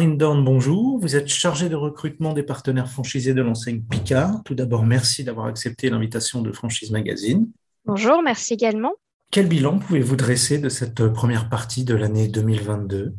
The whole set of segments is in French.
Marine Dorn, bonjour. Vous êtes chargée de recrutement des partenaires franchisés de l'enseigne Picard. Tout d'abord, merci d'avoir accepté l'invitation de Franchise Magazine. Bonjour, merci également. Quel bilan pouvez-vous dresser de cette première partie de l'année 2022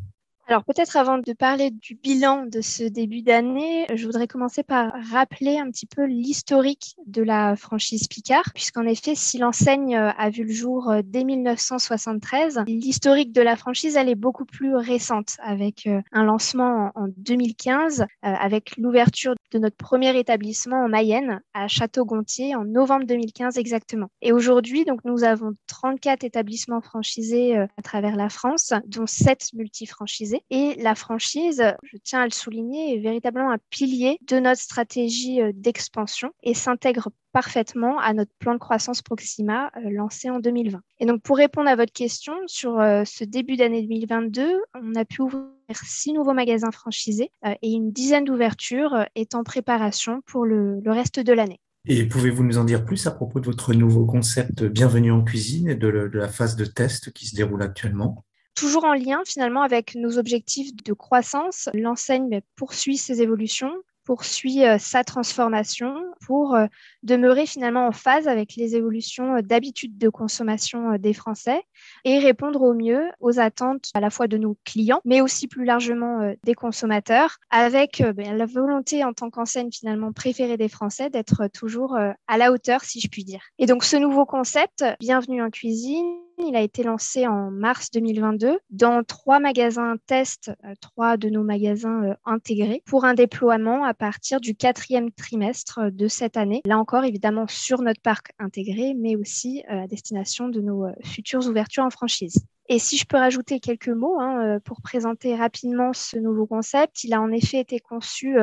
alors peut-être avant de parler du bilan de ce début d'année, je voudrais commencer par rappeler un petit peu l'historique de la franchise Picard, puisqu'en effet, si l'enseigne a vu le jour euh, dès 1973, l'historique de la franchise, elle est beaucoup plus récente, avec euh, un lancement en 2015, euh, avec l'ouverture de notre premier établissement en Mayenne, à Château-Gontier, en novembre 2015 exactement. Et aujourd'hui, donc, nous avons 34 établissements franchisés à travers la France, dont 7 multifranchisés et la franchise, je tiens à le souligner, est véritablement un pilier de notre stratégie euh, d'expansion et s'intègre parfaitement à notre plan de croissance Proxima euh, lancé en 2020. Et donc pour répondre à votre question sur euh, ce début d'année 2022, on a pu ouvrir six nouveaux magasins franchisés et une dizaine d'ouvertures est en préparation pour le, reste de l'année. Et pouvez-vous nous en dire plus à propos de votre nouveau concept Bienvenue en cuisine et de la phase de test qui se déroule actuellement? Toujours en lien finalement avec nos objectifs de croissance, l'enseigne poursuit ses évolutions, poursuit euh, sa transformation pour euh, demeurer finalement en phase avec les évolutions euh, d'habitudes de consommation des Français et répondre au mieux aux attentes à la fois de nos clients, mais aussi plus largement des consommateurs, avec ben, la volonté en tant qu'enseigne finalement préférée des Français d'être toujours à la hauteur, si je puis dire. Et donc ce nouveau concept, Bienvenue en cuisine, il a été lancé en mars 2022 dans trois magasins test, euh, trois de nos magasins euh, intégrés, pour un déploiement à partir du quatrième trimestre euh, de cette année. Là encore, évidemment, sur notre parc intégré, mais aussi à destination de nos futures ouvertures en franchise. Et si je peux rajouter quelques mots hein, pour présenter rapidement ce nouveau concept, il a en effet été conçu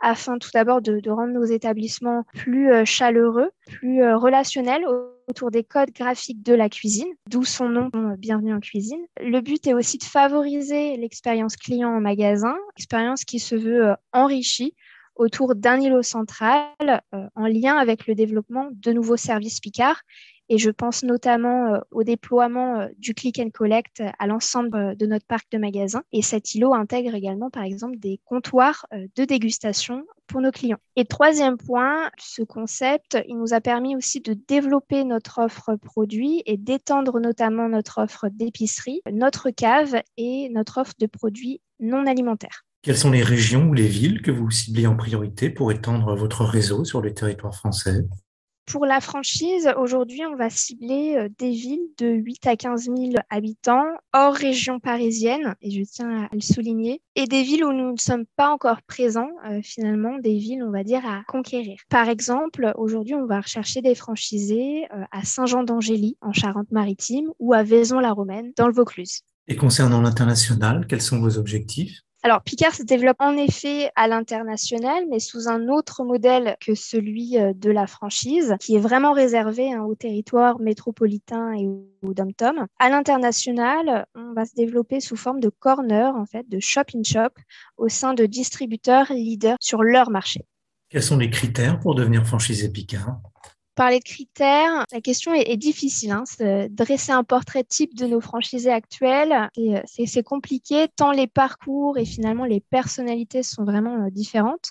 afin tout d'abord de, rendre nos établissements plus chaleureux, plus relationnels autour des codes graphiques de la cuisine, d'où son nom euh, Bienvenue en cuisine. Le but est aussi de favoriser l'expérience client en magasin, expérience qui se veut euh, enrichie autour d'un îlot central euh, en lien avec le développement de nouveaux services Picard et je pense notamment au déploiement du click and collect à l'ensemble de notre parc de magasins. Et cet îlot intègre également, par exemple, des comptoirs de dégustation pour nos clients. Et troisième point, ce concept, il nous a permis aussi de développer notre offre produit et d'étendre notamment notre offre d'épicerie, notre cave et notre offre de produits non alimentaires. Quelles sont les régions ou les villes que vous ciblez en priorité pour étendre votre réseau sur le territoire français? Pour la franchise, aujourd'hui, on va cibler euh, des villes de 8 à 15 000 habitants, hors région parisienne, et je tiens à le souligner, et des villes où nous ne sommes pas encore présents, euh, finalement, des villes, on va dire, à conquérir. Par exemple, aujourd'hui, on va rechercher des franchisés euh, à Saint-Jean-d'Angély, en Charente-Maritime, ou à Vaison-la-Romaine, dans le Vaucluse. Et concernant l'international, quels sont vos objectifs? Alors, Picard se développe en effet à l'international, mais sous un autre modèle que celui euh, de la franchise, qui est vraiment réservé hein, au territoire métropolitain et au dom-tom. À l'international, on va se développer sous forme de corner, en fait, de shop-in-shop, au sein de distributeurs leaders sur leur marché. Quels sont les critères pour devenir franchisé Picard parler de critères, la question est, difficile. Hein. Dresser un portrait type de nos franchisés actuels, c'est compliqué, tant les parcours et finalement les personnalités sont vraiment euh, différentes.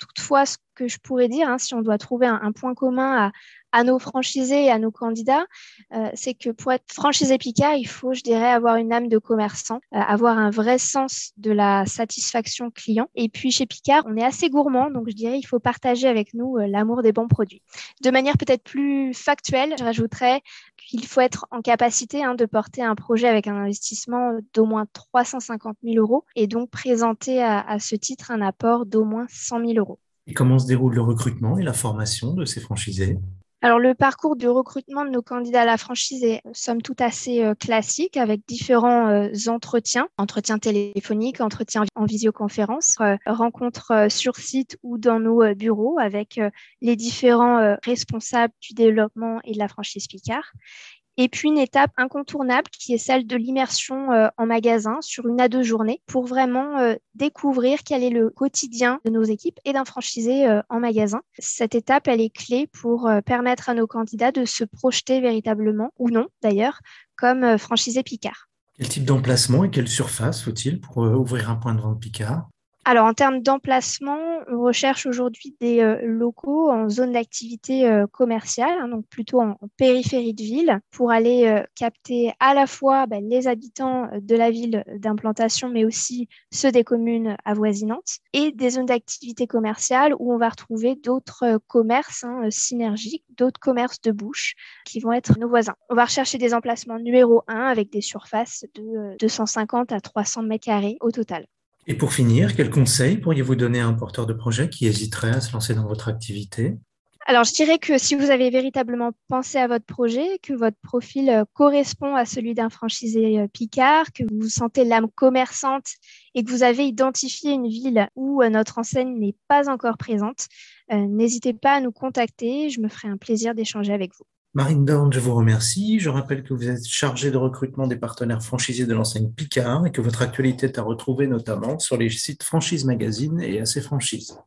Toutefois, ce que je pourrais dire, hein, si on doit trouver un, point commun à, nos franchisés et à nos candidats, euh, c'est que pour être franchisé Picard, il faut, je dirais, avoir une âme de commerçant, euh, avoir un vrai sens de la satisfaction client. Et puis chez Picard, on est assez gourmand, donc je dirais, il faut partager avec nous euh, l'amour des bons produits. De manière peut-être plus factuelle, je rajouterais qu'il faut être en capacité hein, de porter un projet avec un investissement d'au moins 350 000 euros et donc présenter à, à ce titre un apport d'au moins 100 000 euros. Et comment se déroule le recrutement et la formation de ces franchisés? Alors, le parcours de recrutement de nos candidats à la franchise est, somme toute, assez euh, classique avec différents euh, entretiens, entretiens téléphoniques, entretiens en visioconférence, euh, rencontres sur site ou dans nos bureaux avec les différents responsables du développement et de la franchise Picard. Et puis une étape incontournable qui est celle de l'immersion euh, en magasin sur une à deux journées pour vraiment euh, découvrir quel est le quotidien de nos équipes et d'un franchisé euh, en magasin. Cette étape, elle est clé pour permettre à nos candidats de se projeter véritablement, ou non d'ailleurs, comme franchisé Picard. Quel type d'emplacement et quelle surface faut-il pour ouvrir un point de vente Picard? Alors, en termes d'emplacement, on recherche aujourd'hui des euh, locaux en zone d'activité euh, commerciale, hein, donc plutôt en, périphérie de ville, pour aller euh, capter à la fois ben, les habitants de la ville d'implantation, mais aussi ceux des communes avoisinantes, et des zones d'activité commerciale où on va retrouver d'autres commerces hein, synergiques, d'autres commerces de bouche qui vont être nos voisins. On va rechercher des emplacements numéro 1 avec des surfaces de 250 à 300 mètres carrés au total. Et pour finir, quels conseils pourriez-vous donner à un porteur de projet qui hésiterait à se lancer dans votre activité? Alors, je dirais que si vous avez véritablement pensé à votre projet, que votre profil euh, correspond à celui d'un franchisé euh, Picard, que vous sentez l'âme commerçante et que vous avez identifié une ville où euh, notre enseigne n'est pas encore présente, n'hésitez pas à nous contacter. Je me ferai un plaisir d'échanger avec vous. Marine Dorn, je vous remercie. Je rappelle que vous êtes chargée de recrutement des partenaires franchisés de l'enseigne Picard et que votre actualité est à retrouver notamment sur les sites Franchise Magazine et AC Franchise.